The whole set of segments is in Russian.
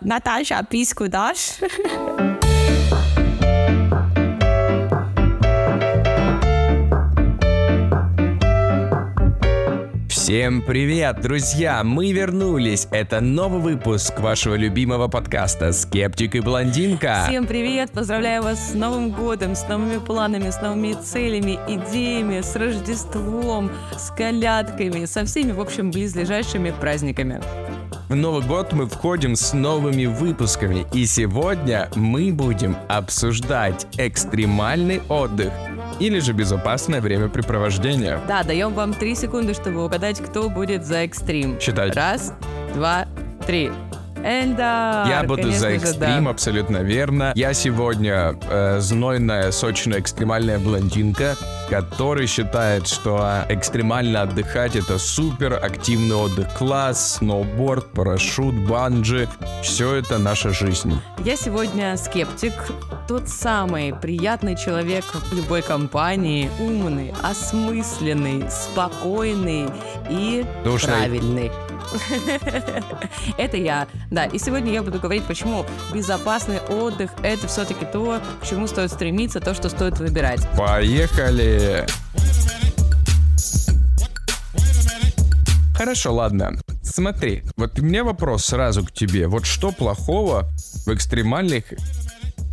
Наташа, писку дашь? Всем привет, друзья! Мы вернулись. Это новый выпуск вашего любимого подкаста «Скептик и блондинка». Всем привет! Поздравляю вас с Новым годом, с новыми планами, с новыми целями, идеями, с Рождеством, с колядками, со всеми, в общем, близлежащими праздниками. В Новый год мы входим с новыми выпусками, и сегодня мы будем обсуждать экстремальный отдых или же безопасное времяпрепровождение. Да, даем вам три секунды, чтобы угадать, кто будет за экстрим. Считать. Раз, два, три. Эльдар! Я буду конечно за же, экстрим, да. абсолютно верно. Я сегодня э, знойная, сочная, экстремальная блондинка, который считает, что экстремально отдыхать это супер активный отдых. Класс, сноуборд, парашют, банджи. Все это наша жизнь. Я сегодня скептик, тот самый приятный человек в любой компании, умный, осмысленный, спокойный и Душный. правильный. Это я. Да, и сегодня я буду говорить, почему безопасный отдых – это все-таки то, к чему стоит стремиться, то, что стоит выбирать. Поехали! Хорошо, ладно. Смотри, вот у меня вопрос сразу к тебе. Вот что плохого в экстремальных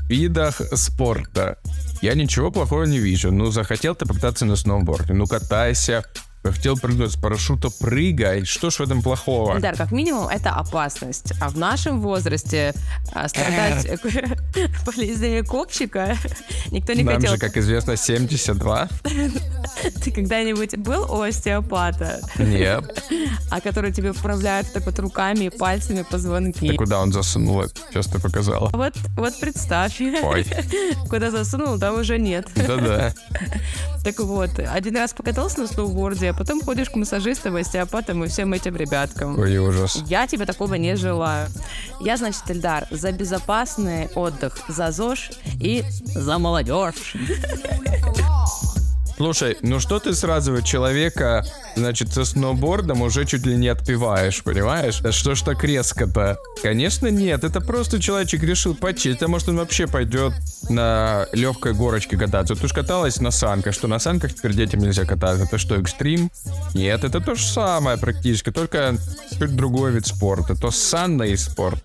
видах спорта? Я ничего плохого не вижу. Ну, захотел ты покататься на сноуборде, ну катайся. Захотел прыгнуть с парашюта, прыгай. Что ж в этом плохого? Эльдар, как минимум, это опасность. А в нашем возрасте а, страдать болезнями копчика никто не Нам хотел. же, как известно, 72. Ты когда-нибудь был у остеопата, Нет. а который тебе вправляет так вот руками и пальцами позвонки? Ты куда он засунул ты показала. Вот, вот представь, Ой. куда засунул, там уже нет. Да-да. Так вот, один раз покатался на сноуборде, а потом ходишь к массажистам, остеопатам и всем этим ребяткам. Ой, ужас. Я тебе такого не желаю. Я, значит, Эльдар, за безопасный отдых, за ЗОЖ и за молодежь. Слушай, ну что ты сразу человека, значит, со сноубордом уже чуть ли не отпиваешь, понимаешь? Да Что ж так резко-то? Конечно нет, это просто человечек решил почить, а может он вообще пойдет на легкой горочке кататься. Ты уж каталась на санках, что на санках теперь детям нельзя кататься. Это что, экстрим? Нет, это то же самое практически, только чуть другой вид спорта. То санный спорт,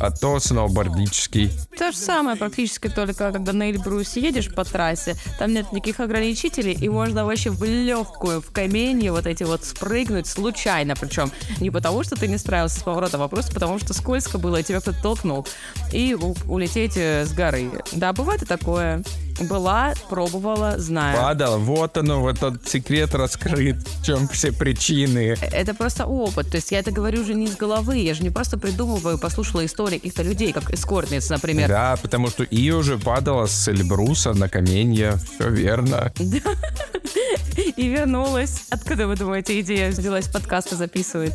а то сноубордический. То же самое практически только, когда на Эльбрусе едешь по трассе, там нет никаких ограничителей, и можно вообще в легкую, в каменье вот эти вот спрыгнуть случайно, причем не потому, что ты не справился с поворотом, а просто потому, что скользко было, и тебя кто-то толкнул, и улететь э, с горы. Да, бывает и такое. Была, пробовала, знаю. Падал, вот оно, вот этот секрет раскрыт, в чем все причины. Это просто опыт. То есть я это говорю уже не из головы. Я же не просто придумываю, послушала истории каких-то людей, как эскортниц, например. Да, потому что и уже падала с Эльбруса на каменье, все верно. И вернулась. Откуда вы думаете, идея взялась подкаста записывать?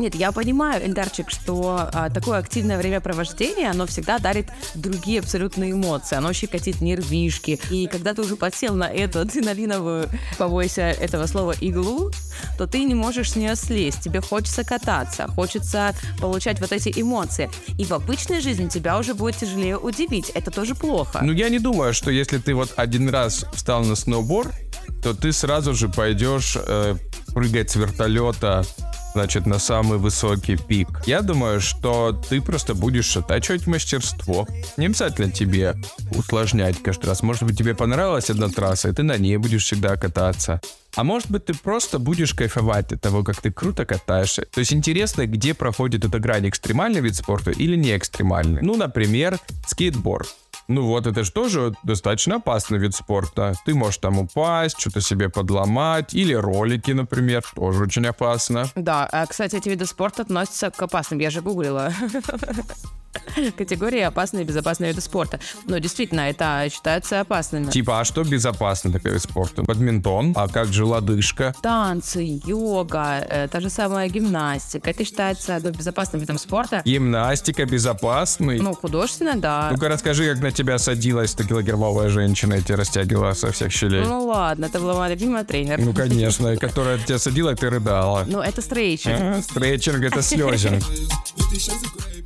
Нет, я понимаю, Эльдарчик, что а, такое активное времяпровождение, оно всегда дарит другие абсолютные эмоции. Оно щекотит нервишки. И когда ты уже подсел на эту адреналиновую, побойся этого слова, иглу, то ты не можешь с нее слезть. Тебе хочется кататься, хочется получать вот эти эмоции. И в обычной жизни тебя уже будет тяжелее удивить. Это тоже плохо. Ну, я не думаю, что если ты вот один раз встал на сноуборд, то ты сразу же пойдешь э, прыгать с вертолета, значит, на самый высокий пик. Я думаю, что ты просто будешь оттачивать мастерство. Не обязательно тебе усложнять каждый раз. Может быть, тебе понравилась одна трасса, и ты на ней будешь всегда кататься. А может быть, ты просто будешь кайфовать от того, как ты круто катаешься. То есть интересно, где проходит эта грань, экстремальный вид спорта или не экстремальный. Ну, например, скейтборд. Ну вот, это же тоже достаточно опасный вид спорта. Ты можешь там упасть, что-то себе подломать, или ролики, например, тоже очень опасно. Да, а, кстати, эти виды спорта относятся к опасным. Я же гуглила. Категории опасные и безопасные виды спорта. Но действительно, это считается опасными. Типа, а что безопасно такой вид спорта? Бадминтон, а как же лодыжка? Танцы, йога, э, та же самая гимнастика. Это считается ну, безопасным видом спорта. Гимнастика безопасный? Ну, художественно, да. Ну-ка расскажи, как на тебя садилась 100-килограммовая женщина и тебя растягивала со всех щелей. Ну ладно, это была моя любимая тренер. Ну, конечно, которая тебя садила, и ты рыдала. Ну, это стрейчинг. А, Стретчинг это слезинг.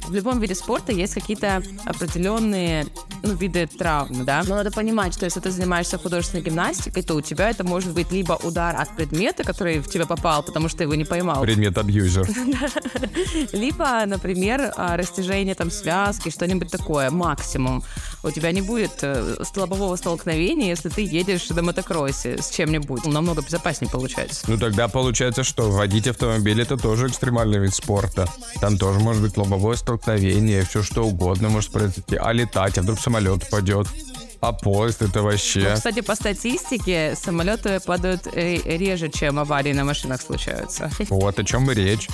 В любом виде спорта есть какие-то определенные ну, виды травм, да. Но надо понимать, что если ты занимаешься художественной гимнастикой, то у тебя это может быть либо удар от предмета, который в тебя попал, потому что ты его не поймал. Предмет-абьюзер. Либо, например, а, растяжение там связки, что-нибудь такое, максимум. У тебя не будет э, лобового столкновения, если ты едешь на мотокроссе с чем-нибудь. Намного безопаснее получается. Ну тогда получается, что водить автомобиль это тоже экстремальный вид спорта. Там тоже может быть лобовое столкновение, все что угодно может произойти. А летать, а вдруг самолет упадет. А поезд это вообще... Ну, кстати, по статистике, самолеты падают э, реже, чем аварии на машинах случаются. Вот о чем и речь.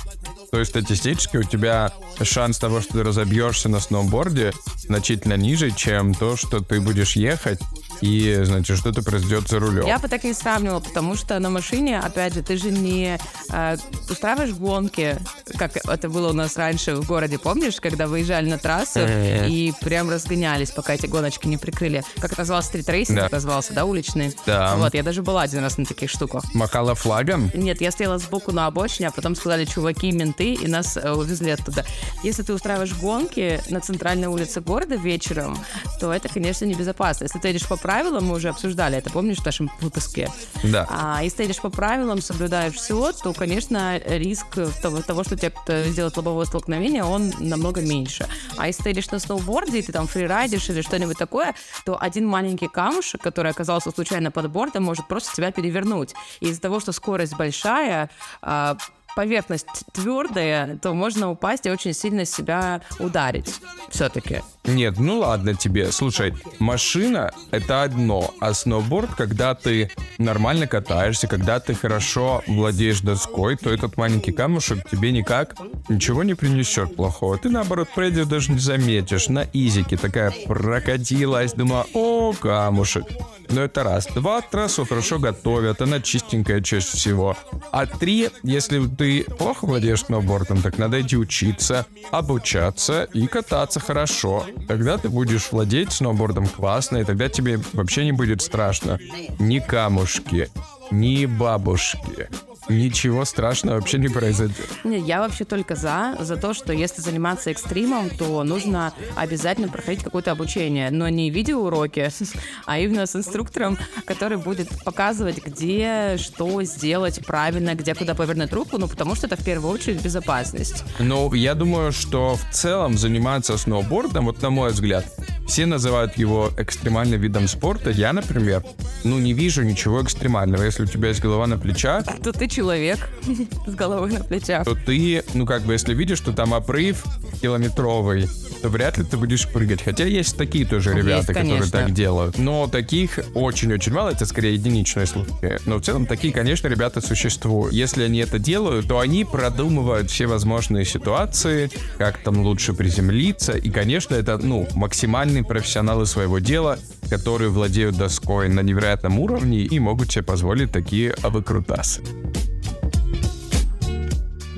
То есть статистически у тебя шанс того, что ты разобьешься на сноуборде, значительно ниже, чем то, что ты будешь ехать и, значит, что-то произойдет за рулем. Я бы так не сравнивала, потому что на машине, опять же, ты же не э, устраиваешь гонки, как это было у нас раньше в городе, помнишь, когда выезжали на трассу и прям разгонялись, пока эти гоночки не прикрыли. Как это называлось, стрит-рейсинг Да. это назывался, да, уличный? Да. Вот, я даже была один раз на таких штуках. Махала флагом? Нет, я стояла сбоку на обочине, а потом сказали чуваки, менты, и нас э, увезли оттуда. Если ты устраиваешь гонки на центральной улице города вечером, то это, конечно, небезопасно. Если ты едешь по правилам, мы уже обсуждали это, помнишь, в нашем выпуске? Да. А если ты едешь по правилам, соблюдаешь все, то, конечно, риск того, того что тебе кто-то сделает лобовое столкновение, он намного меньше. А если ты едешь на сноуборде, и ты там фрирайдишь или что-нибудь такое, то один маленький камушек, который оказался случайно под бортом, может просто тебя перевернуть. И из-за того, что скорость большая, а, поверхность твердая, то можно упасть и очень сильно себя ударить. Все-таки. Нет, ну ладно тебе. Слушай, машина — это одно, а сноуборд, когда ты нормально катаешься, когда ты хорошо владеешь доской, то этот маленький камушек тебе никак ничего не принесет плохого. Ты, наоборот, пройдешь, даже не заметишь. На изике такая прокатилась, думаю, о, камушек. Ну это раз. Два, трассу хорошо готовят, она чистенькая чаще всего. А три, если ты плохо владеешь сноубордом, так надо идти учиться, обучаться и кататься хорошо. Тогда ты будешь владеть сноубордом классно, и тогда тебе вообще не будет страшно. Ни камушки, ни бабушки. Ничего страшного вообще не произойдет. Не, я вообще только за, за то, что если заниматься экстримом, то нужно обязательно проходить какое-то обучение, но не видеоуроки, а именно с инструктором, который будет показывать, где что сделать правильно, где куда повернуть руку, ну потому что это в первую очередь безопасность. Но я думаю, что в целом заниматься сноубордом, вот на мой взгляд, все называют его экстремальным видом спорта. Я, например, ну не вижу ничего экстремального. Если у тебя есть голова на плечах, То ты человек с головой на плечах. то ты, ну как бы, если видишь, что там обрыв километровый, то вряд ли ты будешь прыгать. Хотя есть такие тоже Есть, ребята, которые конечно. так делают. Но таких очень-очень мало, это скорее единичные случаи. Но в целом такие, конечно, ребята существуют. Если они это делают, то они продумывают все возможные ситуации, как там лучше приземлиться. И, конечно, это, ну, максимальные профессионалы своего дела, которые владеют доской на невероятном уровне и могут себе позволить такие выкрутасы.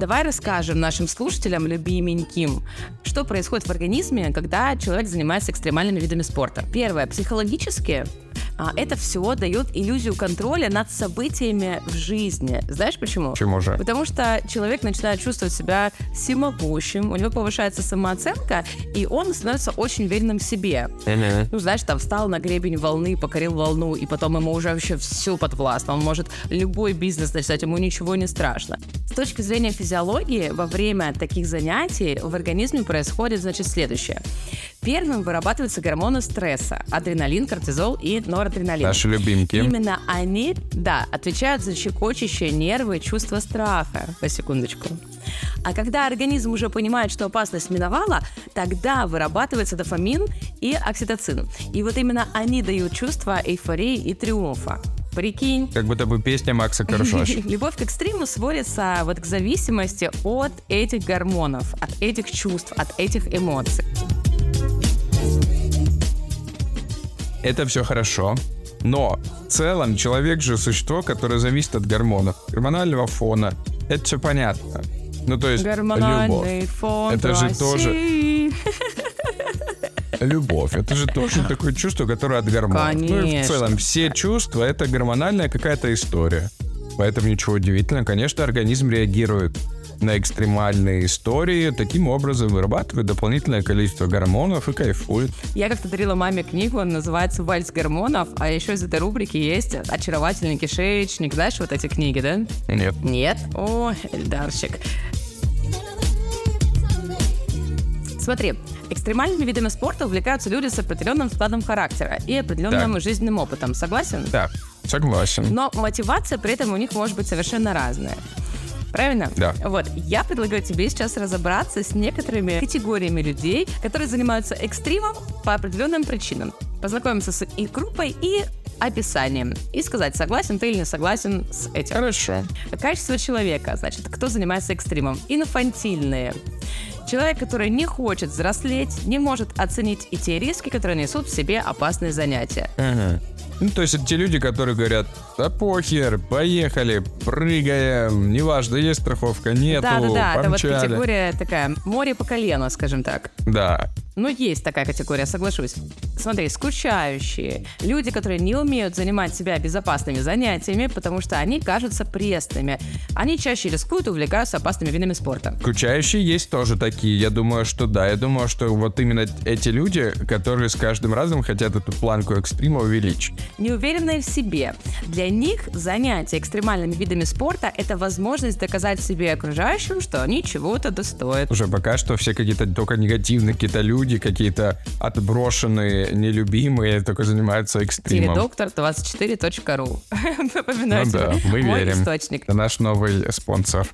Давай расскажем нашим слушателям, любименьким, что происходит в организме, когда человек занимается экстремальными видами спорта. Первое, психологически это все дает иллюзию контроля над событиями в жизни. Знаешь почему? Почему же? Потому что человек начинает чувствовать себя всемогущим, у него повышается самооценка, и он становится очень уверенным в себе. Ну, знаешь, там встал на гребень волны, покорил волну, и потом ему уже вообще все подвластно. Он может любой бизнес начать, ему ничего не страшно. С точки зрения физиологии, во время таких занятий в организме происходит, значит, следующее. Первым вырабатываются гормоны стресса, адреналин, кортизол и норадреналин. Наши любимки. Именно они, да, отвечают за щекочущие нервы, чувство страха. По секундочку. А когда организм уже понимает, что опасность миновала, тогда вырабатывается дофамин и окситоцин. И вот именно они дают чувство эйфории и триумфа. Прикинь. Как будто бы песня Макса Коржаш. Любовь к экстриму сводится вот к зависимости от этих гормонов, от этих чувств, от этих эмоций. Это все хорошо. Но в целом человек же существо, которое зависит от гормонов, гормонального фона. Это все понятно. Ну, то есть, Гормональный любовь. фон Это же России. Любовь. Это же тоже такое чувство, которое от гормонов. Ну и в Конечно. целом все чувства — это гормональная какая-то история. Поэтому ничего удивительного. Конечно, организм реагирует на экстремальные истории, таким образом вырабатывает дополнительное количество гормонов и кайфует. Я как-то дарила маме книгу, она называется «Вальс гормонов», а еще из этой рубрики есть «Очаровательный кишечник». Знаешь вот эти книги, да? Нет. Нет? О, Эльдарчик. Смотри, экстремальными видами спорта увлекаются люди с определенным складом характера и определенным Так. жизненным опытом. Согласен? Да, согласен. Но мотивация при этом у них может быть совершенно разная. Правильно? Да. Вот, я предлагаю тебе сейчас разобраться с некоторыми категориями людей, которые занимаются экстримом по определенным причинам. Познакомиться с их группой и описанием. И сказать, согласен ты или не согласен с этим. Хорошо. Качество человека, значит, кто занимается экстримом? Инфантильные. Человек, который не хочет взрослеть, не может оценить и те риски, которые несут в себе опасные занятия. Ага. Ну, то есть это те люди, которые говорят, да похер, поехали, прыгаем, неважно, есть страховка, нету, Да-да-да, это вот помчали. категория такая, море по колено, скажем так. Да, Ну, есть такая категория, соглашусь. Смотри, скучающие. Люди, которые не умеют занимать себя безопасными занятиями, потому что они кажутся пресными. Они чаще рискуют и увлекаются опасными видами спорта. Скучающие есть тоже такие. Я думаю, что да. Я думаю, что вот именно эти люди, которые с каждым разом хотят эту планку экстрима увеличить. Неуверенные в себе. Для них занятия экстремальными видами спорта – это возможность доказать себе и окружающим, что они чего-то достоят. Уже пока что все какие-то только негативные какие-то люди, какие-то отброшенные, нелюбимые, только занимаются экстримом. Теледоктор24.ру Напоминаю Ну да, мы мой верим. источник. Это наш новый спонсор.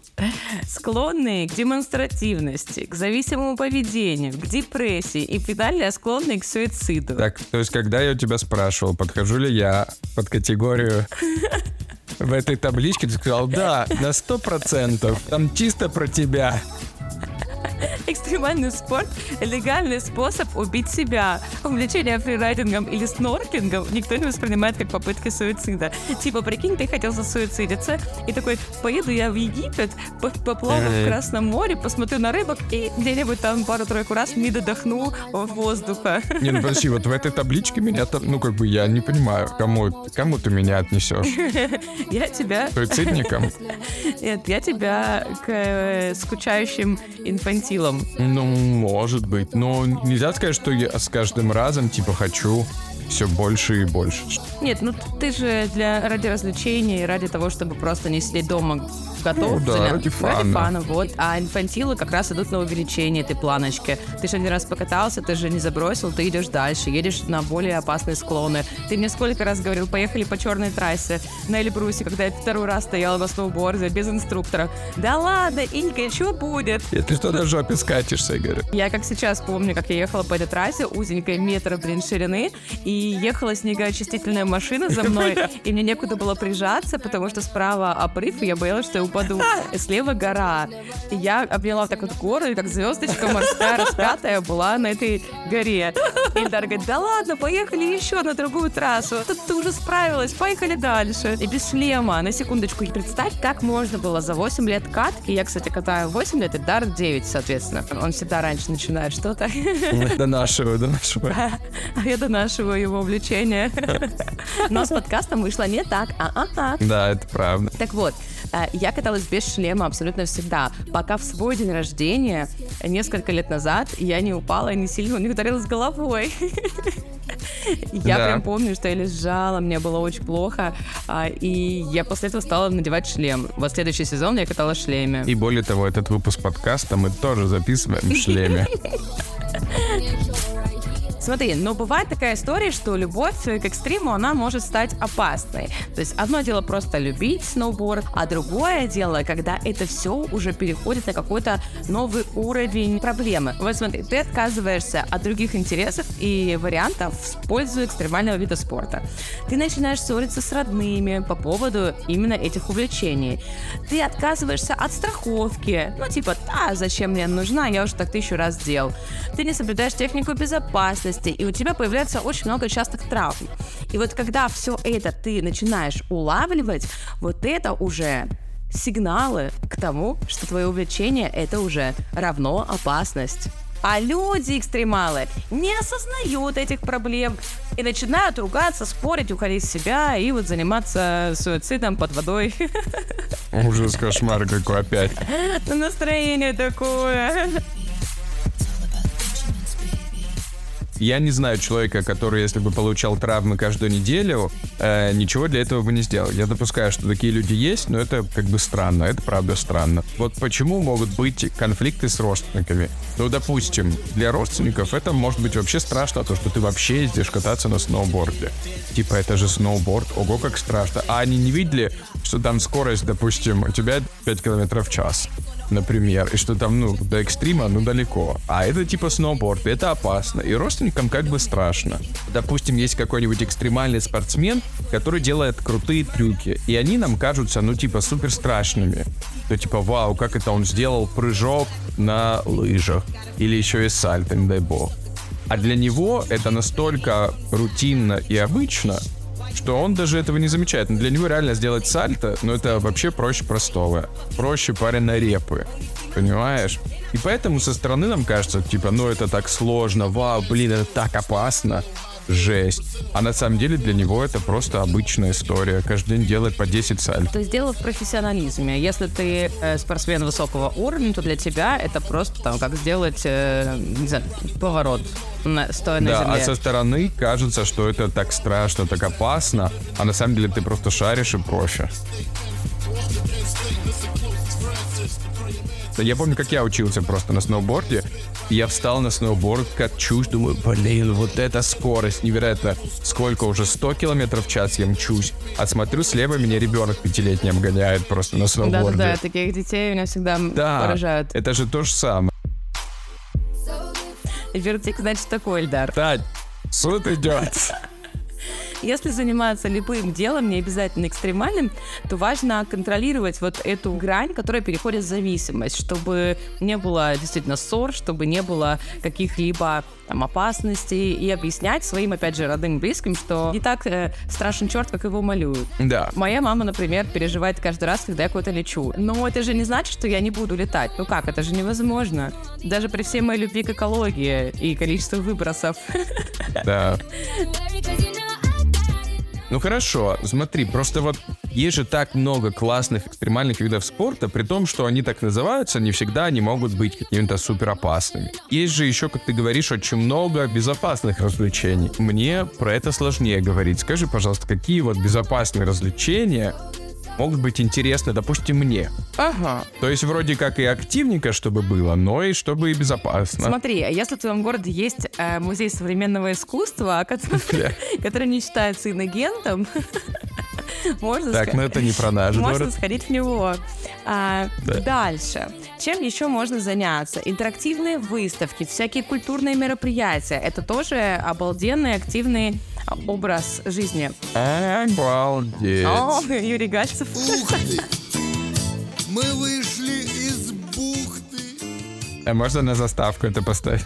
Склонные к демонстративности, к зависимому поведению, к депрессии и финально склонные к суициду. Так, то есть, когда я у тебя спрашивал, подхожу ли я под категорию в этой табличке, ты сказал, да, на сто процентов, там чисто про тебя. Экстремальный спорт – легальный способ убить себя. Увлечение фрирайдингом или снорклингом никто не воспринимает как попытки суицида. Типа, прикинь, ты хотел засуицидиться, и такой, поеду я в Египет, по- поплаваю в. Красном море, посмотрю на рыбок и где-нибудь там пару-тройку раз не додохну воздуха. Не, ну подожди, вот в этой табличке меня там, ну как бы я не понимаю, кому, кому ты меня отнесешь? Я тебя Суицидникам? Нет, я тебя к э, скучающим инфантилам. Ну, может быть. Но нельзя сказать, что я с каждым разом, типа, хочу все больше и больше. Нет, ну ты же для ради развлечения и ради того, чтобы просто не сидеть дома готов. Ну да, заня- ради фана. фана, вот. А инфантилы как раз идут на увеличение этой планочки. Ты же один раз покатался, ты же не забросил, ты идешь дальше, едешь на более опасные склоны. Ты мне сколько раз говорил, поехали по черной трассе на Эльбрусе, когда я второй раз стояла на сноуборде без инструктора. Да ладно, Инька, что будет? И ты что, на жопе скатишься, Игорь? Я как сейчас помню, как я ехала по этой трассе, узенькой метра, блин, ширины, и ехала снегоочистительная машина за мной, и мне некуда было прижаться, потому что справа обрыв, и я боялась, что я упаду. И слева гора. И я обняла вот так вот гору, и как звездочка морская распятая была на этой горе. И Ильдар говорит, да ладно, поехали еще на другую трассу. Тут ты уже справилась, поехали дальше. И без шлема, на секундочку. И представь, как можно было за 8 лет катки. Я, кстати, катаю 8 лет, и Дар 9, соответственно. Он всегда раньше начинает что-то. До нашего, до нашего. А я донашиваю его увлечение. Но с подкастом вышло не так. А-а-а. Да, это правда. Так вот, э, я каталась без шлема абсолютно всегда, пока в свой день рождения несколько лет назад я не упала и не сильно не ударилась головой. Я Да. прям помню, что я лежала, мне было очень плохо, а, и я после этого стала надевать шлем. Вот следующий сезон я катала в шлеме. И более того, этот выпуск подкаста мы тоже записываем в шлеме. Смотри, но бывает такая история, что любовь к экстриму, она может стать опасной. То есть одно дело просто любить сноуборд, а другое дело, когда это все уже переходит на какой-то новый уровень проблемы. Вот смотри, ты отказываешься от других интересов и вариантов в пользу экстремального вида спорта. Ты начинаешь ссориться с родными по поводу именно этих увлечений. Ты отказываешься от страховки. Ну, типа, да, зачем мне нужна, я уже так тысячу раз сделал. Ты не соблюдаешь технику безопасности, и у тебя появляется очень много частых травм. И вот когда все это ты начинаешь улавливать, вот это уже сигналы к тому, что твое увлечение это уже равно опасность. А люди-экстремалы не осознают этих проблем и начинают ругаться, спорить, уходить в себя и вот заниматься суицидом под водой. Ужас, кошмар какой опять. Настроение такое. Я не знаю человека, который, если бы получал травмы каждую неделю, э, ничего для этого бы не сделал. Я допускаю, что такие люди есть, но это как бы странно. Это правда странно. Вот почему могут быть конфликты с родственниками? Ну, допустим, для родственников это может быть вообще страшно, то, что ты вообще ездишь кататься на сноуборде. Типа, это же сноуборд, ого, как страшно. А они не видели, что там скорость, допустим, у тебя 5 км в час например, и что там, ну, до экстрима, ну, далеко. А это типа сноуборд, это опасно, и родственникам как бы страшно. Допустим, есть какой-нибудь экстремальный спортсмен, который делает крутые трюки, и они нам кажутся, ну, типа, супер страшными. То типа, вау, как это он сделал прыжок на лыжах, или еще и сальто, не дай бог. А для него это настолько рутинно и обычно, что он даже этого не замечает. Но для него реально сделать сальто, ну это вообще проще простого. Проще пареной репы. Понимаешь? И поэтому со стороны нам кажется, типа, ну это так сложно, вау, блин, это так опасно жесть. А на самом деле для него это просто обычная история. Каждый день делает по 10 сальто. То есть дело в профессионализме. Если ты э, спортсмен высокого уровня, то для тебя это просто там как сделать, э, не знаю, поворот на, стоя на да, земле. а со стороны кажется, что это так страшно, так опасно, а на самом деле ты просто шаришь и профи. Я помню, как я учился просто на сноуборде. Я встал на сноуборд, качусь, думаю, блин, вот эта скорость невероятно. Сколько уже, 100 километров в час я мчусь. А смотрю, слева меня ребенок пятилетний обгоняет просто на сноуборде. Да-да-да, таких детей меня всегда Да, поражают. это же то же самое. Вертик, значит, такой, Эльдар. Тань, суд идет. Если заниматься любым делом, не обязательно экстремальным, то важно контролировать вот эту грань, которая переходит в зависимость, чтобы не было действительно ссор, чтобы не было каких-либо там опасностей и объяснять своим, опять же, родным близким, что не так э, страшен черт, как его малюют. Да. Моя мама, например, переживает каждый раз, когда я куда-то лечу. Но это же не значит, что я не буду летать. Ну как, это же невозможно. Даже при всей моей любви к экологии и количеству выбросов. Да. Ну хорошо, смотри, просто вот есть же так много классных экстремальных видов спорта, при том, что они так называются, не всегда они могут быть какими-то супер опасными. Есть же еще, как ты говоришь, очень много безопасных развлечений. Мне про это сложнее говорить. Скажи, пожалуйста, какие вот безопасные развлечения могут быть интересны, допустим, мне. Ага. То есть вроде как и активненько, чтобы было, но и чтобы и безопасно. Смотри, а если в твоем городе есть э, музей современного искусства, который, не считается иногентом, можно Так, ну это не про наш можно город. сходить в него. А, Да. Дальше. Чем еще можно заняться? Интерактивные выставки, всякие культурные мероприятия. Это тоже обалденный, активный а, образ жизни. Обалдеть. О, Юрий Гальцев. Мы вышли из бухты. А можно на заставку это поставить?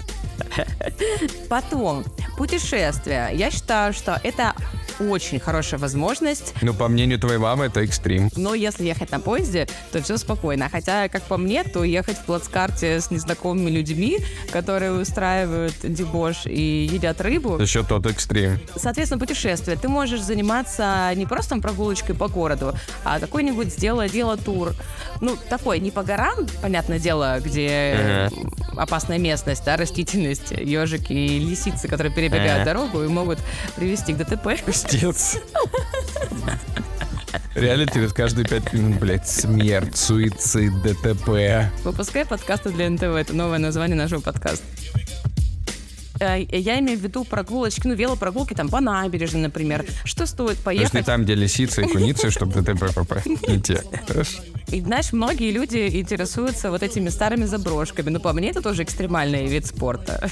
Потом, путешествия. Я считаю, что это очень хорошая возможность Ну, по мнению твоей мамы, это экстрим. Но если ехать на поезде, то все спокойно. Хотя, как по мне, то ехать в плацкарте с незнакомыми людьми, которые устраивают дебош и едят рыбу. Еще тот экстрим. Соответственно, путешествие. Ты можешь заниматься не просто прогулочкой по городу, а какой-нибудь сделать велотур. Ну, такой, не по горам, понятное дело, где опасная местность, да, растительность, ежики и лисицы, которые перебегают Ага. дорогу и могут привести к ДТП. Пиздец. Реально через каждые пять минут, блядь, смерть, суицид, ДТП. Выпускай подкасты для НТВ. Это новое название нашего подкаста. Э, Я имею в виду прогулочки, ну, велопрогулки там по набережной, например. Что стоит То есть не поехать? там, где лисицы и куницы, чтобы ДТП попасть. Не те. И знаешь, многие люди интересуются вот этими старыми заброшками. Ну, по мне, это тоже экстремальный вид спорта.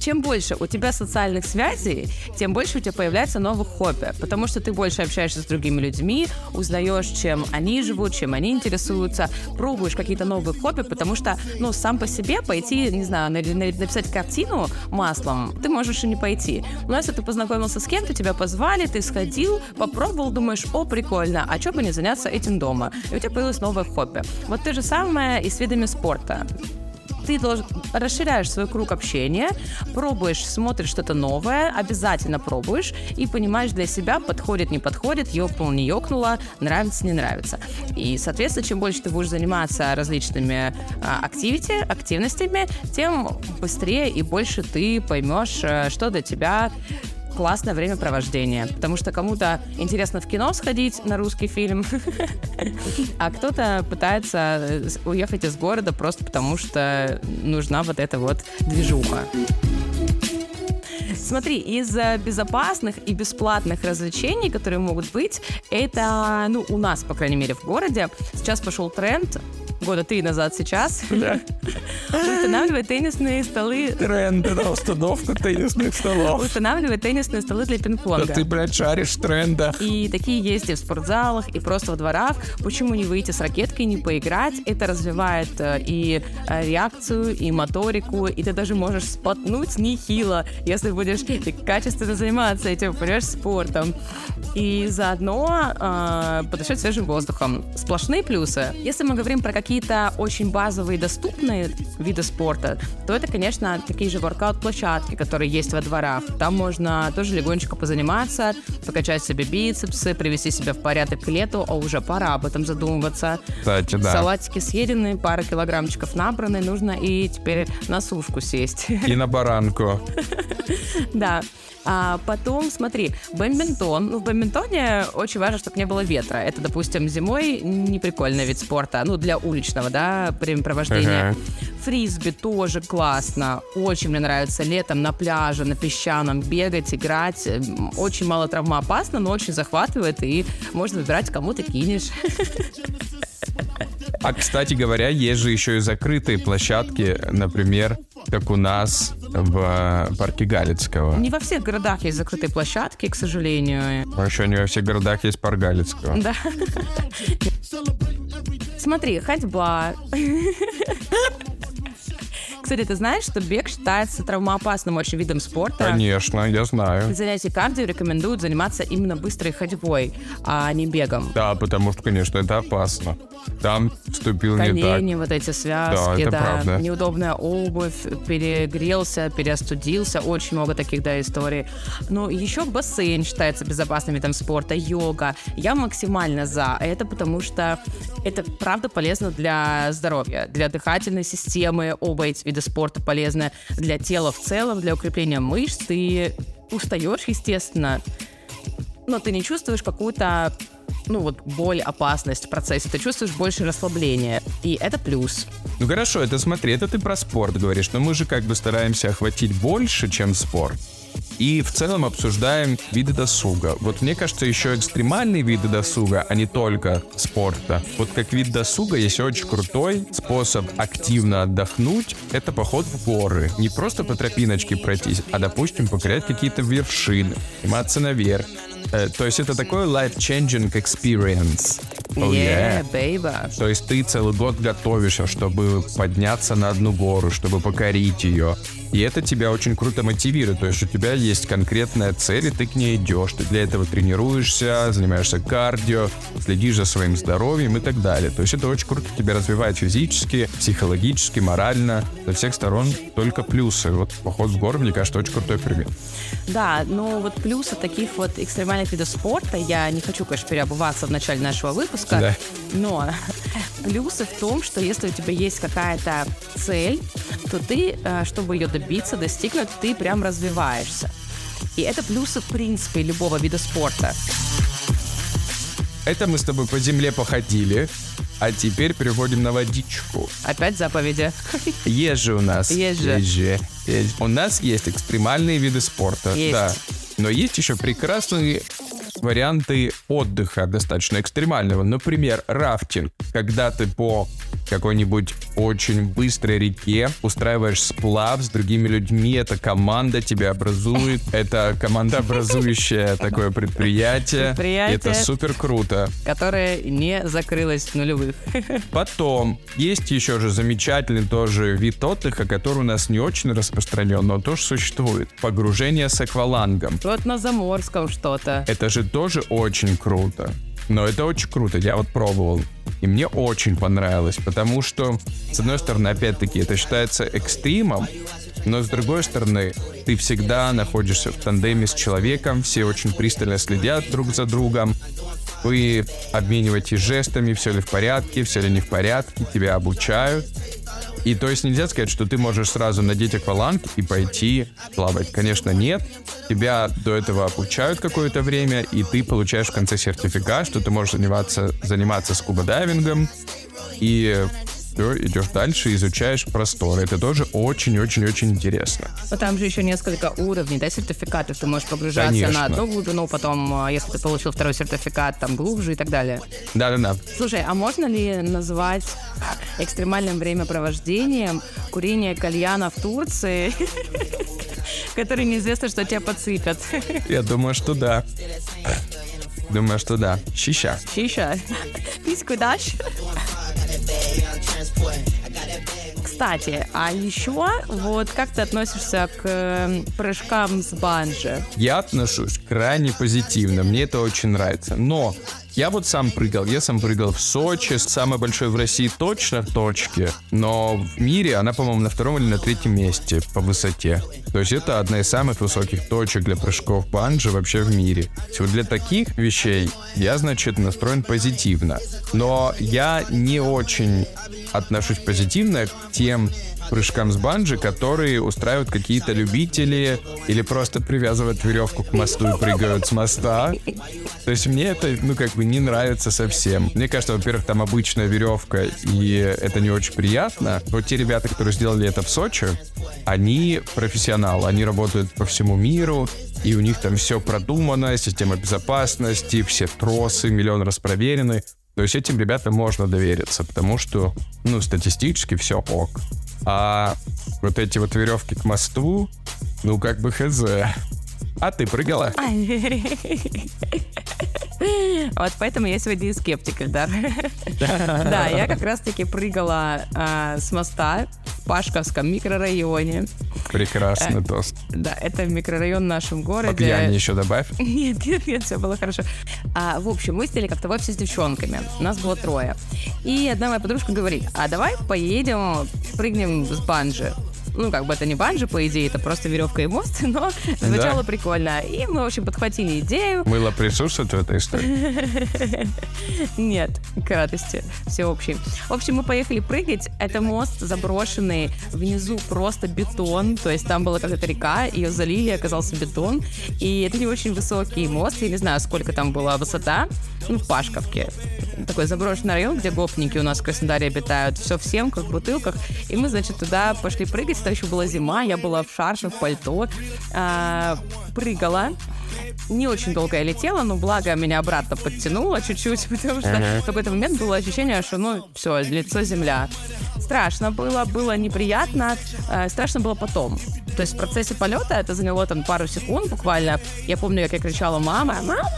Чем больше у тебя социальных связей, тем больше у тебя появляется новых хобби. Потому что ты больше общаешься с другими людьми, узнаешь, чем они живут, чем они интересуются, пробуешь какие-то новые хобби, потому что, ну, сам по себе пойти, не знаю, на- на- написать картину маслом, ты можешь и не пойти. Но если ты познакомился с кем-то, тебя позвали, ты сходил, попробовал, думаешь, о, прикольно, а что бы не заняться этим дома? И у тебя появилось новое хобби. Вот то же самое и с видами спорта. Ты должен расширяешь свой круг общения, пробуешь, смотришь что-то новое, обязательно пробуешь и понимаешь для себя, подходит, не подходит, ёкнул, не ёкнуло, нравится, не нравится. И, соответственно, чем больше ты будешь заниматься различными а, активити, активностями, тем быстрее и больше ты поймешь, э, что для тебя классное времяпровождение. Потому что кому-то интересно в кино сходить на русский фильм, а кто-то пытается э, уехать из города просто потому, что нужна вот эта вот движуха. Смотри, из э, безопасных и бесплатных развлечений, которые могут быть, это, ну, у нас, по крайней мере, в городе, сейчас пошел тренд года три назад сейчас, устанавливать теннисные столы. Тренд, это установка теннисных столов. Устанавливать теннисные столы для пинг-понга. Да ты, блядь, шаришь тренда. И такие есть и в спортзалах, и просто в дворах. Почему не выйти с ракеткой, не поиграть? Это развивает э, и э, реакцию, и моторику, и ты даже можешь спотнуть нехило, если будешь качественно заниматься этим, понимаешь, спортом. И заодно э, подышать свежим воздухом. Сплошные плюсы. Если мы говорим про какие-то очень базовые доступные виды спорта, то это, конечно, такие же воркаут-площадки, которые есть во дворах. Там можно тоже легонечко позаниматься, покачать себе бицепсы, привести себя в порядок к лету, а уже пора об этом задумываться. Кстати, да. Салатики съедены, пара килограммчиков набраны, нужно и теперь на сушку сесть. И на баранку. Да. А потом, смотри, бомбинтон. Ну, в бомбинтоне очень важно, чтобы не было ветра. Это, допустим, зимой не прикольный вид спорта. Ну, для уличного, да, времяпровождения. Ага. Фрисби тоже классно. Очень мне нравится летом на пляже, на песчаном бегать, играть. Очень мало травмоопасно, но очень захватывает. И можно выбирать, кому ты кинешь. А, кстати говоря, есть же еще и закрытые площадки, например, как у нас в э, парке Галицкого. Не во всех городах есть закрытые площадки, к сожалению. А еще не во всех городах есть парк Галицкого. Да. Смотри, ходьба. Кстати, ты знаешь, что бег считается травмоопасным очень видом спорта? Конечно, я знаю. Занятия кардио рекомендуют заниматься именно быстрой ходьбой, а не бегом. Да, потому что, конечно, это опасно. Там вступил не так. Колени, вот эти связки, это да, правда. неудобная обувь, перегрелся, переостудился, очень много таких, да, историй. Ну, еще бассейн считается безопасным видом спорта, йога. Я максимально за это, потому что это правда полезно для здоровья, для дыхательной системы, оба эти вида спорта полезны для тела в целом, для укрепления мышц. Ты устаешь, естественно, но ты не чувствуешь какую-то ну вот боль, опасность в процессе, ты чувствуешь больше расслабления. И это плюс. Ну хорошо, это смотри, это ты про спорт говоришь, но мы же как бы стараемся охватить больше, чем спорт. И в целом обсуждаем виды досуга. Вот мне кажется, еще экстремальные виды досуга, а не только спорта. Вот как вид досуга есть очень крутой способ активно отдохнуть. Это поход в горы. Не просто по тропиночке пройтись, а, допустим, покорять какие-то вершины, подниматься наверх. Э, то есть это такой life-changing experience. Oh, yeah. yeah, baby. То есть ты целый год готовишься, чтобы подняться на одну гору, чтобы покорить ее. И это тебя очень круто мотивирует. То есть у тебя есть конкретная цель, и ты к ней идешь. Ты для этого тренируешься, занимаешься кардио, следишь за своим здоровьем и так далее. То есть это очень круто тебя развивает физически, психологически, морально. Со всех сторон только плюсы. Вот поход в горы, мне кажется, очень крутой пример. Да, но вот плюсы таких вот экстремальных видов спорта, я не хочу, конечно, переобуваться в начале нашего выпуска, Да. но плюсы в том, что если у тебя есть какая-то цель, то ты, э, чтобы ее добиться, достигнуть, ты прям развиваешься. И это плюсы, в принципе, любого вида спорта. Это мы с тобой по земле походили, а теперь переходим на водичку. Опять заповеди. Есть же у нас. Есть же. Есть. У нас есть экстремальные виды спорта. Есть. Да. Но есть еще прекрасные варианты отдыха, достаточно экстремального. Например, рафтинг. Когда ты по какой-нибудь очень быстрой реке устраиваешь сплав с другими людьми, эта команда тебя образует. Это командообразующее такое предприятие. Предприятие. Это супер круто. которая не закрылась в нулевых. Потом есть еще же замечательный тоже вид отдыха, который у нас не очень распространен, но тоже существует. Погружение с аквалангом. Вот на Заморском что-то. Это же тоже очень круто. Но это очень круто, я вот пробовал. И мне очень понравилось, потому что, с одной стороны, опять-таки, это считается экстримом, но с другой стороны, ты всегда находишься в тандеме с человеком, все очень пристально следят друг за другом, вы обмениваетесь жестами, все ли в порядке, все ли не в порядке, тебя обучают. И то есть нельзя сказать, что ты можешь сразу надеть акваланг и пойти плавать. Конечно, нет. Тебя до этого обучают какое-то время, и ты получаешь в конце сертификат, что ты можешь заниматься, заниматься скуба-дайвингом. И все, идешь дальше, изучаешь просторы. Это тоже очень-очень-очень интересно. Но там же еще несколько уровней, да, сертификатов. Ты можешь погружаться Конечно. на одну глубину, потом, а, если ты получил второй сертификат, там глубже и так далее. Да-да-да. Слушай, а можно ли назвать экстремальным времяпровождением курение кальяна в Турции, который неизвестно, что тебя подсыпят? Я думаю, что да. Думаю, что да. Щища. Чища. Письку дашь? Кстати, а еще вот как ты относишься к э, прыжкам с банджи? Я отношусь крайне позитивно, мне это очень нравится. Но я вот сам прыгал, я сам прыгал в Сочи, самой большой в России точно точки, но в мире она, по-моему, на втором или на третьем месте по высоте. То есть это одна из самых высоких точек для прыжков банджи вообще в мире. Вот для таких вещей я, значит, настроен позитивно. Но я не очень отношусь позитивно к тем прыжкам с банджи, которые устраивают какие-то любители или просто привязывают веревку к мосту и прыгают с моста. То есть мне это, ну, как бы не нравится совсем. Мне кажется, во-первых, там обычная веревка, и это не очень приятно. Вот те ребята, которые сделали это в Сочи, они профессионалы, они работают по всему миру, и у них там все продумано, система безопасности, все тросы, миллион раз проверены. То есть этим ребятам можно довериться, потому что, ну, статистически все ок. А вот эти вот веревки к мосту, ну, как бы хз. А ты прыгала? Вот поэтому я сегодня и скептик, Эльдар. Да, я как раз-таки прыгала а, с моста Пашковском микрорайоне. Прекрасный тост. Да, это микрорайон в нашем По городе. пьяни еще добавь. Нет, нет, нет, все было хорошо. А, в общем, мы сидели как-то в офисе с девчонками. Нас было трое. И одна моя подружка говорит, а давай поедем, прыгнем с банджи. Ну, как бы это не банджи, по идее, это просто веревка и мост, но звучало Да. прикольно. И мы, в общем, подхватили идею. Мыло присутствует в этой истории? Нет, к радости всеобщей. В общем, мы поехали прыгать. Это мост заброшенный. Внизу просто бетон. То есть там была какая-то река, ее залили, оказался бетон. И это не очень высокий мост. Я не знаю, сколько там была высота. Ну, в Пашковке. Такой заброшенный район, где гопники у нас в Краснодаре обитают. Все в семках, в бутылках. И мы, значит, туда пошли прыгать. Это еще была зима. Я была в шарше, в пальто. а, прыгала. Не очень долго я летела, но благо меня обратно подтянуло чуть-чуть, потому что в какой-то момент было ощущение, что ну все, лицо земля. Страшно было, было неприятно, э, страшно было потом. То есть в процессе полета это заняло там пару секунд буквально. Я помню, как я кричала «Мама! Мама!»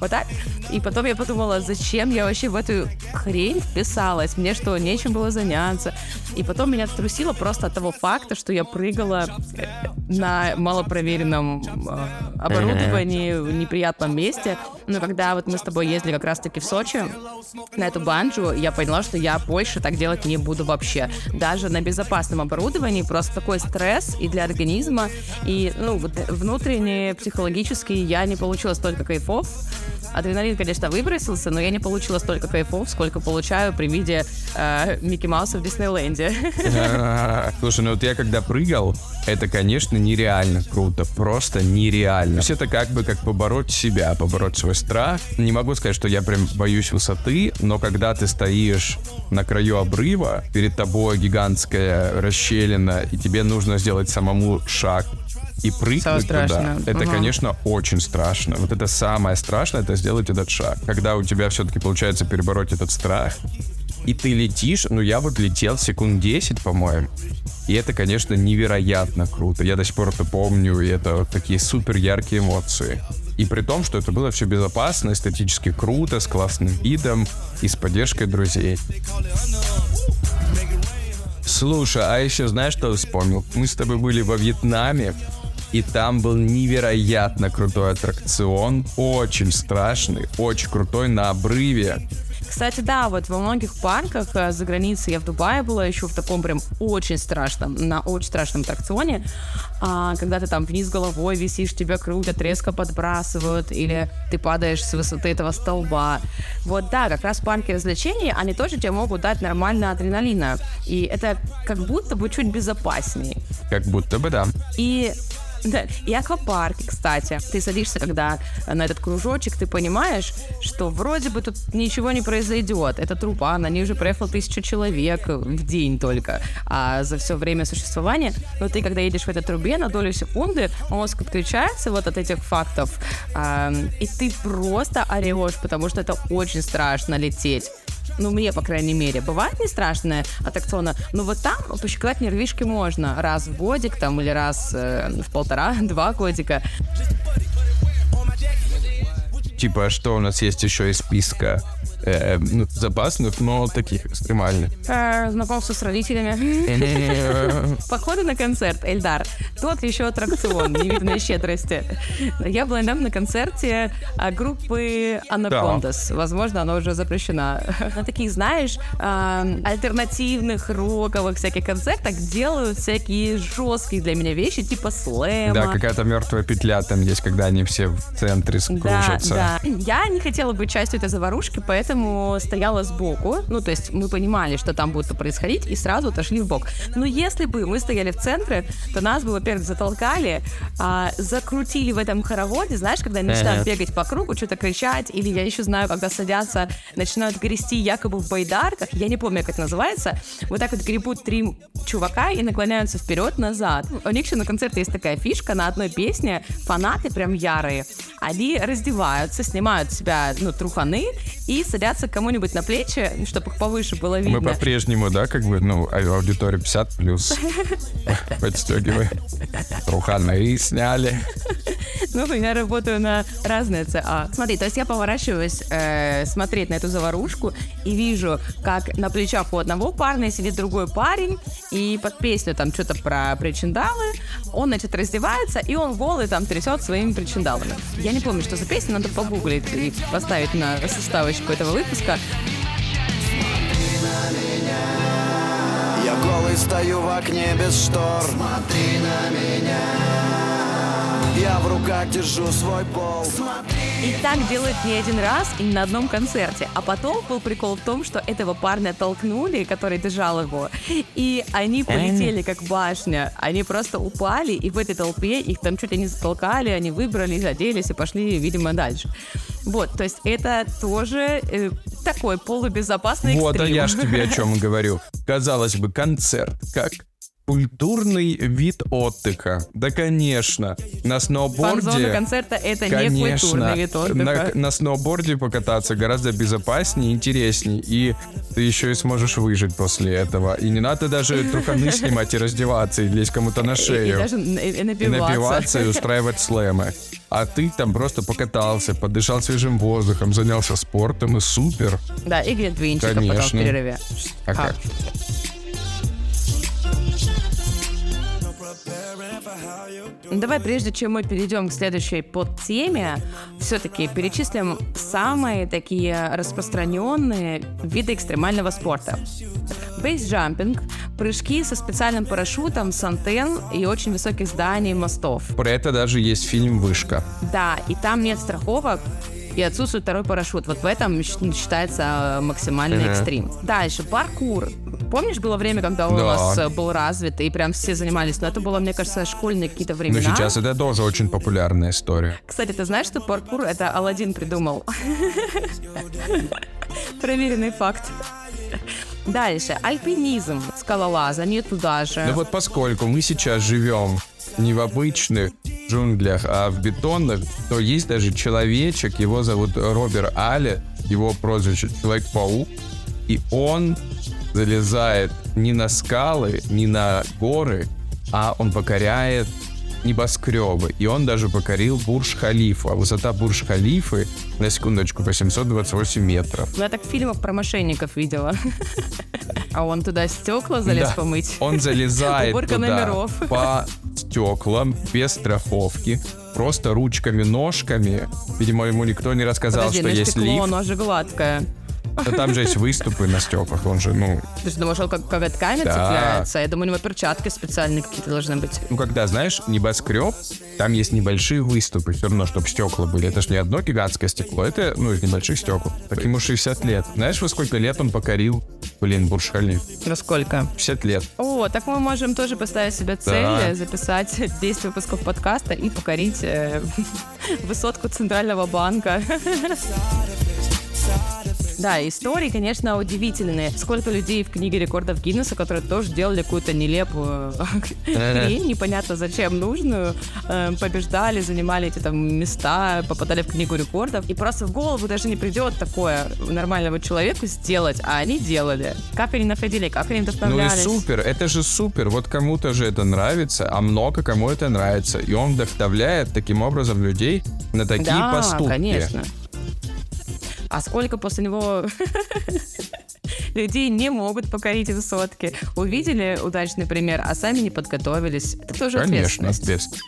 Вот так. И потом я подумала, зачем я вообще в эту хрень вписалась? Мне что, нечем было заняться? И потом меня трусило просто от того факта, что я прыгала э, на малопроверенном э, оборудовании в неприятном месте. Но когда вот мы с тобой ездили как раз-таки в Сочи на эту банджу, я поняла, что я больше так делать не буду вообще. Даже на безопасном оборудовании просто такой стресс и для организма, и ну, вот внутренне, психологически я не получила столько кайфов. Адреналин, конечно, выбросился, но я не получила столько кайфов, сколько получаю при виде э, Микки Мауса в Диснейленде. Слушай, ну вот я когда прыгал, это, конечно, нереально круто, просто нереально. То есть это как бы как побороть себя, побороть свой страх. Не могу сказать, что я прям боюсь высоты, но когда ты стоишь на краю обрыва, перед тобой гигантская расщелина, и тебе нужно сделать самому шаг и прыгнуть Самое туда, страшное. это, Ага. конечно, очень страшно. Вот это самое страшное, это сделать этот шаг. Когда у тебя все-таки получается перебороть этот страх, и ты летишь, ну я вот летел секунд 10, по-моему. И это, конечно, невероятно круто. Я до сих пор это помню, и это вот такие супер яркие эмоции. И при том, что это было все безопасно, эстетически круто, с классным видом и с поддержкой друзей. Слушай, а еще знаешь, что вспомнил? Мы с тобой были во Вьетнаме, и там был невероятно крутой аттракцион, очень страшный, очень крутой на обрыве. Кстати, да, вот во многих парках э, за границей, я в Дубае была еще в таком прям очень страшном, на очень страшном аттракционе, а, когда ты там вниз головой висишь, тебя крутят, резко подбрасывают, или ты падаешь с высоты этого столба. Вот да, как раз парки развлечений, они тоже тебе могут дать нормально адреналина. И это как будто бы чуть безопаснее. Как будто бы да. И да, и аквапарки, кстати. Ты садишься, когда на этот кружочек, ты понимаешь, что вроде бы тут ничего не произойдет. Это труба, на ней уже проехало тысячу человек в день только. А за все время существования, но ты, когда едешь в этой трубе, на долю секунды мозг отключается вот от этих фактов, а, и ты просто орешь, потому что это очень страшно лететь ну, мне, по крайней мере, бывает не страшная аттракциона, но вот там пощекотать нервишки можно раз в годик там или раз э, в полтора-два годика. Типа, а что у нас есть еще из списка? Э, ну, безопасных, но таких экстремальных. Э, знакомство с родителями. Походы на концерт, Эльдар. Тот еще аттракцион невиданной щедрости. Я была недавно на концерте а, группы Анакондас. Возможно, она уже запрещена. На таких, знаешь, альтернативных роковых всяких концертах делают всякие жесткие для меня вещи, типа слэма. Да, какая-то мертвая петля там есть, когда они все в центре кружатся. Да, да. Я не хотела быть частью этой заварушки, поэтому поэтому стояла сбоку. Ну, то есть мы понимали, что там будет происходить, и сразу отошли в бок. Но если бы мы стояли в центре, то нас бы, во-первых, затолкали, а, закрутили в этом хороводе, знаешь, когда они начинают бегать по кругу, что-то кричать, или я еще знаю, когда садятся, начинают грести якобы в байдарках, я не помню, как это называется, вот так вот гребут три чувака и наклоняются вперед-назад. У них еще на концерте есть такая фишка, на одной песне фанаты прям ярые, они раздеваются, снимают себя, ну, труханы и садятся кому-нибудь на плечи, чтобы их повыше было видно. Мы по-прежнему, да, как бы, ну, а аудитория 50 плюс. Подстегивай. Труханы сняли. Ну, я работаю на разные ЦА. Смотри, то есть я поворачиваюсь э, смотреть на эту заварушку и вижу, как на плечах у одного парня сидит другой парень, и под песню там что-то про причиндалы, он, значит, раздевается, и он голый там трясет своими причиндалами. Я не помню, что за песня, надо погуглить и поставить на составочку этого выпуска. Я голый стою в окне без штор Смотри на меня Я в руках держу свой пол Смотри и так делают не один раз и не на одном концерте. А потом был прикол в том, что этого парня толкнули, который держал его, и они полетели как башня. Они просто упали, и в этой толпе их там чуть ли не затолкали, они выбрались, оделись и пошли, видимо, дальше. Вот, то есть это тоже э, такой полубезопасный вот, экстрим. Вот, а я ж тебе о чем говорю. Казалось бы, концерт, как Культурный вид отдыха. Да, конечно. На сноуборде... Фан-зона концерта — это конечно, не культурный вид отдыха. На, на сноуборде покататься гораздо безопаснее, интереснее. И ты еще и сможешь выжить после этого. И не надо даже труханы снимать и раздеваться, и лезть кому-то на шею. И, и даже и напиваться. И напиваться, и устраивать слэмы. А ты там просто покатался, подышал свежим воздухом, занялся спортом, и супер. Да, и глинтвейнчиком потом в перерыве. А как? Давай, прежде чем мы перейдем к следующей подтеме, все-таки перечислим самые такие распространенные виды экстремального спорта. Бейсджампинг, прыжки со специальным парашютом с антенн и очень высоких зданий, мостов. Про это даже есть фильм «Вышка». Да, и там нет страховок, и отсутствует второй парашют. Вот в этом считается э, максимальный uh-huh. экстрим. Дальше, паркур. Помнишь, было время, когда у да. нас э, был развит, и прям все занимались, но это было, мне кажется, школьные какие-то времена. Но сейчас это тоже очень популярная история. Кстати, ты знаешь, что паркур это Алладин придумал? Проверенный факт. Дальше, альпинизм, скалолазание туда же. Ну вот поскольку мы сейчас живем не в обычных джунглях, а в бетонных, то есть даже человечек, его зовут Роберт Али, его прозвище Человек-паук, и он залезает не на скалы, не на горы, а он покоряет небоскребы. И он даже покорил Бурж-Халифу. А высота Бурж-Халифы, на секундочку, 828 метров. Ну, я так фильмов про мошенников видела. А он туда стекла залез да. помыть? Он залезает туда номеров. по стеклам без страховки, просто ручками, ножками. Видимо, ему никто не рассказал, Подожди, что есть стекло, лифт. оно же гладкое. Да там же есть выступы на стеклах, он же, ну, Ты же думаешь, он как коготками Да. цепляется? Я думаю, у него перчатки специальные какие-то должны быть. ну когда, знаешь, небоскреб, там есть небольшие выступы, все равно, чтобы стекла были. Это же не одно гигантское стекло, это, ну, из небольших стекол. Так ему 60 лет. Знаешь, во сколько лет он покорил, блин, Бурж-Халиф? Во сколько? 50 лет. О, так мы можем тоже поставить себе цель, Да. записать 10 выпусков подкаста и покорить э, высотку Центрального банка. Да, истории, конечно, удивительные. Сколько людей в книге рекордов Гиннесса, которые тоже делали какую-то нелепую хрень, непонятно зачем нужную, э, побеждали, занимали эти там места, попадали в книгу рекордов. И просто в голову даже не придет такое нормальному человеку сделать, а они делали. Как они находили, как они Ну и вдохновлялись. супер, это же супер. Вот кому-то же это нравится, а много кому это нравится. И он вдохновляет таким образом людей на такие да, поступки. конечно. А сколько после него людей не могут покорить высотки? Увидели удачный пример, а сами не подготовились. Это тоже Конечно, ответственность.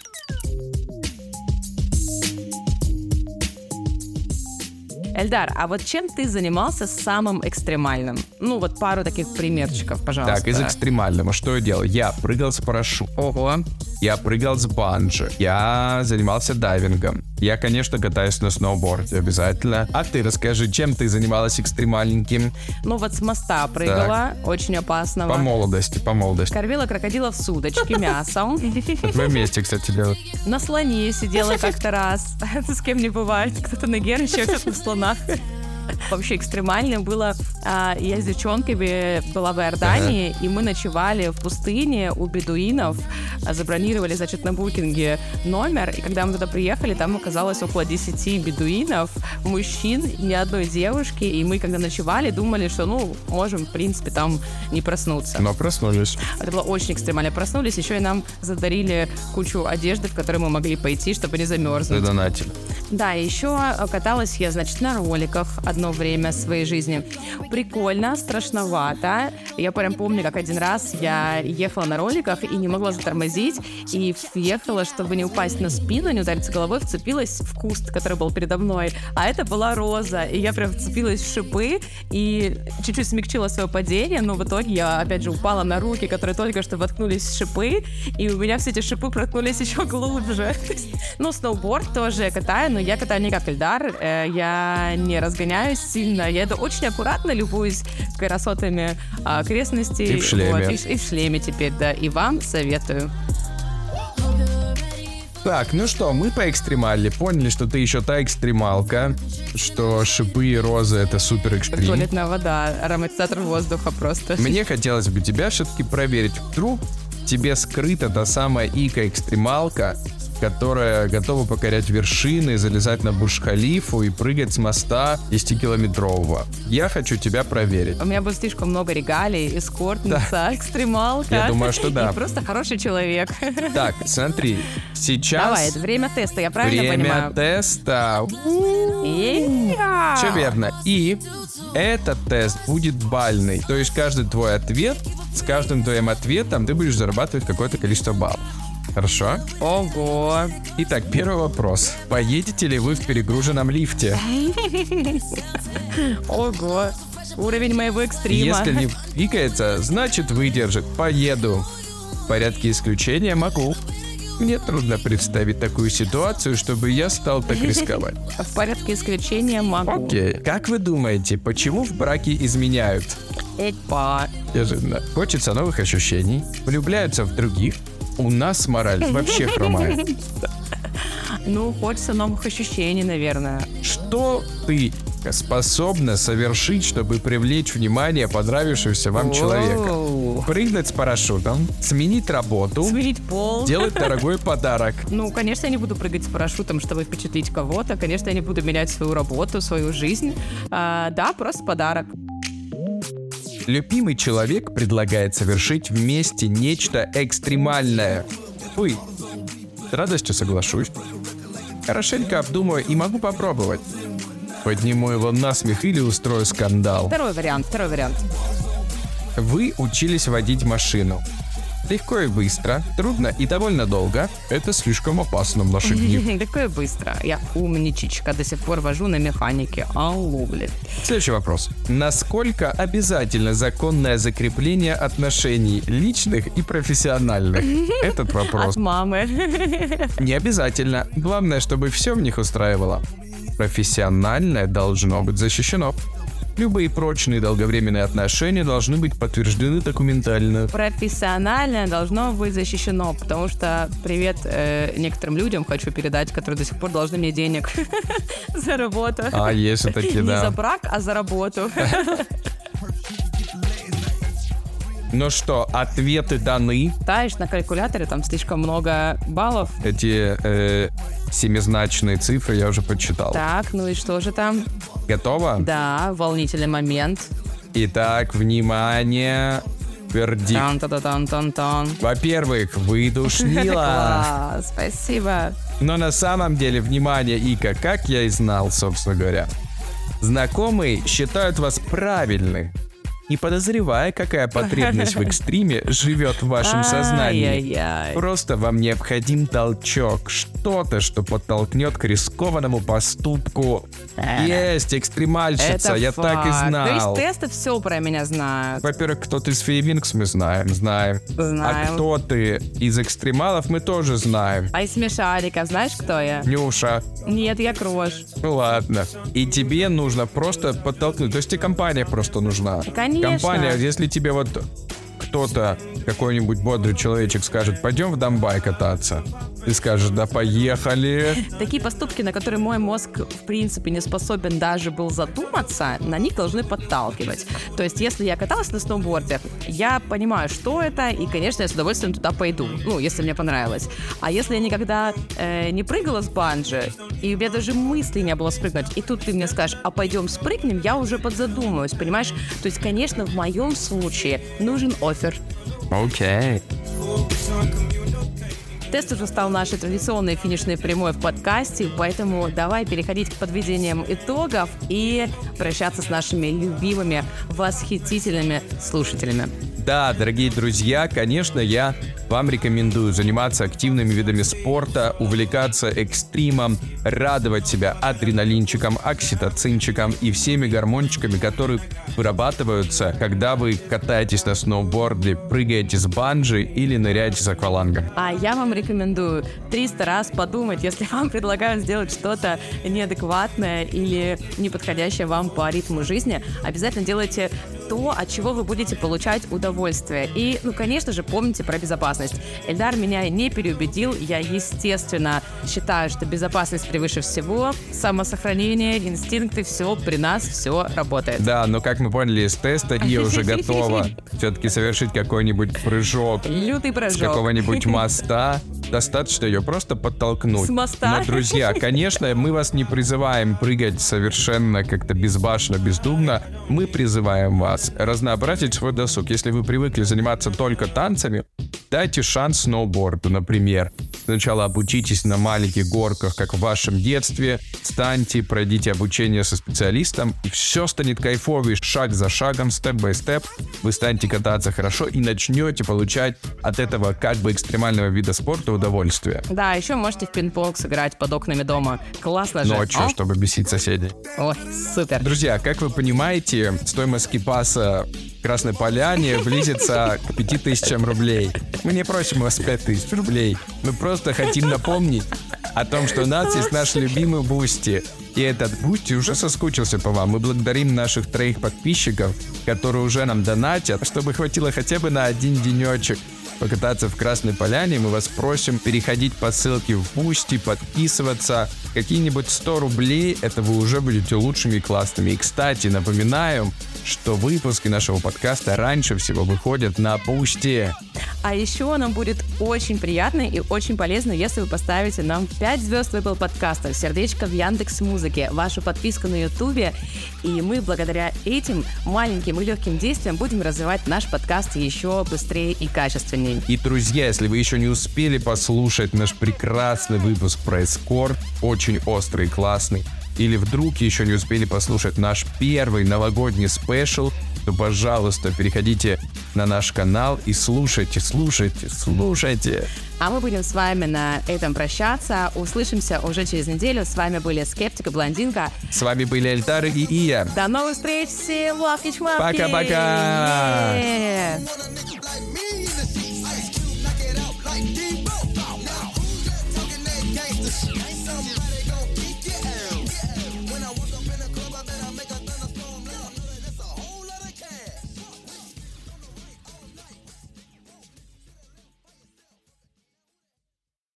Эльдар, а вот чем ты занимался самым экстремальным? Ну, вот пару таких примерчиков, пожалуйста. Так, из экстремального, что я делал? Я прыгал с парашютом, Ого. я прыгал с банджи, я занимался дайвингом. Я, конечно, катаюсь на сноуборде обязательно. А ты расскажи, чем ты занималась экстремальненьким? Ну, вот с моста прыгала, очень опасного. По молодости, по молодости. Кормила крокодилов с удочки мясом. Мы вместе, кстати, делали. На слоне сидела как-то раз. С кем не бывает. Кто-то на Герыче, кто-то на слонах. Вообще экстремально было. а, Я с девчонками была в Иордании, и мы ночевали в пустыне у бедуинов. А, Забронировали, значит, на букинге номер. И когда мы туда приехали, там оказалось около 10 бедуинов, мужчин, ни одной девушки. И мы, когда ночевали, думали, что, ну, можем, в принципе, там не проснуться. Но проснулись. Это было очень экстремально. Проснулись, еще и нам задарили кучу одежды, в которой мы могли пойти, чтобы не замерзнуть. Задонатили. Да, еще каталась я, значит, на роликах одно время своей жизни. Прикольно, страшновато. Я прям помню, как один раз я ехала на роликах и не могла затормозить, и въехала, чтобы не упасть на спину, не удариться головой, вцепилась в куст, который был передо мной. А это была роза, и я прям вцепилась в шипы и чуть-чуть смягчила свое падение, но в итоге я, опять же, упала на руки, которые только что воткнулись в шипы, и у меня все эти шипы проткнулись еще глубже. Ну, сноуборд тоже катаю, но я катаю не как Эльдар, э, я не разгоняюсь сильно, я это очень аккуратно любуюсь красотами а, окрестностей. И в шлеме. Вот, и, и в шлеме теперь, да, и вам советую. Так, ну что, мы поэкстремали, поняли, что ты еще та экстремалка, что шипы и розы это супер экстрим. туалетная вода, ароматизатор воздуха просто. Мне хотелось бы тебя все-таки проверить. Вдруг тебе скрыта та самая ика-экстремалка, которая готова покорять вершины, залезать на Бурж-Халифу и прыгать с моста 10-километрового. Я хочу тебя проверить. У меня будет слишком много регалий, эскортница, экстремалка. Я думаю, что да. И просто хороший человек. Так, смотри, сейчас Давай, это время теста, я правильно время понимаю? теста. Е-я! Все верно. И этот тест будет бальный. То есть каждый твой ответ, с каждым твоим ответом ты будешь зарабатывать какое-то количество баллов. Хорошо? Ого. Итак, первый вопрос. Поедете ли вы в перегруженном лифте? Ого. Уровень моего экстрима. Если не пикается, значит выдержит. Поеду. В порядке исключения могу. Мне трудно представить такую ситуацию, чтобы я стал так рисковать. В порядке исключения могу. Окей. Как вы думаете, почему в браке изменяют? Опа. Неожиданно. Хочется новых ощущений, влюбляются в других. У нас мораль вообще хромает. Ну, хочется новых ощущений, наверное. Что ты способна совершить, чтобы привлечь внимание понравившегося вам человека? Оу. Прыгнуть с парашютом, сменить работу, Сменить пол. делать дорогой подарок. Ну, конечно, я не буду прыгать с парашютом, чтобы впечатлить кого-то. Конечно, я не буду менять свою работу, свою жизнь. А, да, просто подарок. Любимый человек предлагает совершить вместе нечто экстремальное. Вы. С радостью соглашусь. Хорошенько обдумаю и могу попробовать. Подниму его на смех или устрою скандал. Второй вариант, второй вариант. Вы учились водить машину. Легко и быстро, трудно и довольно долго. Это слишком опасно в наши дни. Такое быстро. Я умничечка, до сих пор вожу на механике. Алло, блин. Следующий вопрос. Насколько обязательно законное закрепление отношений личных и профессиональных? Этот От вопрос мамы. не обязательно. Главное, чтобы все в них устраивало. Профессиональное должно быть защищено. Любые прочные долговременные отношения должны быть подтверждены документально. Профессиональное должно быть защищено, потому что привет э, некоторым людям хочу передать, которые до сих пор должны мне денег за работу. А, есть такие, Не за да. брак, а за работу. Ну что, ответы даны. Ставишь на калькуляторе, там слишком много баллов. Эти э, семизначные цифры я уже подсчитал. Так, ну и что же там? Готово? Да, волнительный момент. Итак, внимание. Вердикт. тан тан тан тан тан Во-первых, вы душнила. Спасибо. Но на самом деле, внимание, Ика, как я и знал, собственно говоря. Знакомые считают вас правильны, не подозревая, какая потребность в экстриме живет в вашем сознании. Просто вам необходим толчок, что-то, что подтолкнет к рискованному поступку. Есть, экстремальщица, я так и знал. То есть тесты все про меня знают. Во-первых, кто ты из Фейвинкс, мы знаем, знаем. А кто ты из экстремалов, мы тоже знаем. А из смешариков знаешь, кто я? Нюша, Нет, я крош. ну ладно. И тебе нужно просто подтолкнуть. То есть тебе компания просто нужна. Конечно. Компания, если тебе вот кто-то, какой-нибудь бодрый человечек скажет, пойдем в Донбай кататься. Ты скажешь, да поехали. Такие поступки, на которые мой мозг, в принципе, не способен даже был задуматься, на них должны подталкивать. То есть, если я каталась на сноуборде, я понимаю, что это, и, конечно, я с удовольствием туда пойду, ну, если мне понравилось. А если я никогда э, не прыгала с банджи, и у меня даже мысли не было спрыгнуть, и тут ты мне скажешь, а пойдем спрыгнем, я уже подзадумываюсь, понимаешь? То есть, конечно, в моем случае нужен офер. Окей. Тест уже стал нашей традиционной финишной прямой в подкасте, поэтому давай переходить к подведениям итогов и прощаться с нашими любимыми, восхитительными слушателями. Да, дорогие друзья, конечно, я вам рекомендую заниматься активными видами спорта, увлекаться экстримом, радовать себя адреналинчиком, окситоцинчиком и всеми гормончиками, которые вырабатываются, когда вы катаетесь на сноуборде, прыгаете с банджи или ныряете с аквалангом. А я вам рекомендую 300 раз подумать, если вам предлагают сделать что-то неадекватное или неподходящее вам по ритму жизни, обязательно делайте то, от чего вы будете получать удовольствие. И, ну, конечно же, помните про безопасность. Эльдар меня не переубедил. Я, естественно, считаю, что безопасность превыше всего. Самосохранение, инстинкты, все при нас, все работает. Да, но как мы поняли из теста, Ия уже готова все-таки совершить какой-нибудь прыжок Лютый с прыжок. какого-нибудь моста. Достаточно ее просто подтолкнуть. С моста? Но, друзья, конечно, мы вас не призываем прыгать совершенно как-то безбашенно, бездумно. Мы призываем вас разнообразить свой досуг. Если вы привыкли заниматься только танцами, дайте шанс сноуборду, например. Сначала обучитесь на маленьких горках, как в вашем детстве. Станьте, пройдите обучение со специалистом, и все станет кайфовее, шаг за шагом, степ-бай-степ. Вы станете кататься хорошо и начнете получать от этого как бы экстремального вида спорта удовольствие. Да, еще можете в пинг-понг сыграть под окнами дома. Классно же. Ночью, а? чтобы бесить соседей. Ой, супер. Друзья, как вы понимаете, стоимость ски-пасса Красной Поляне близится к 5000 рублей. Мы не просим у вас 5000 рублей. Мы просто хотим напомнить о том, что у нас есть наш любимый Boosty. И этот Boosty уже соскучился по вам. Мы благодарим наших троих подписчиков, которые уже нам донатят, чтобы хватило хотя бы на один денечек покататься в Красной Поляне, мы вас просим переходить по ссылке в Boosty, подписываться. Какие-нибудь 100 рублей, это вы уже будете лучшими и классными. И, кстати, напоминаю, что выпуски нашего подкаста раньше всего выходят на Boosty. А еще нам будет очень приятно и очень полезно, если вы поставите нам 5 звезд в Apple Подкастах, сердечко в Яндекс Музыке, вашу подписку на Ютубе. И мы благодаря этим маленьким и легким действиям будем развивать наш подкаст еще быстрее и качественнее. И, друзья, если вы еще не успели послушать наш прекрасный выпуск про эскорт, очень острый и классный, или вдруг еще не успели послушать наш первый новогодний спешл, то, пожалуйста, переходите на наш канал и слушайте, слушайте, слушайте. А мы будем с вами на этом прощаться. Услышимся уже через неделю. С вами были Скептика, Блондинка. С вами были Эльтары и Ия. До новых встреч, всем лавки-чмавки. Пока-пока. Yeah.